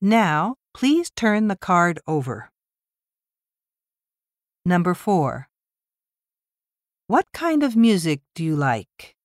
Now, please turn the card over. Number 4. What kind of music do you like?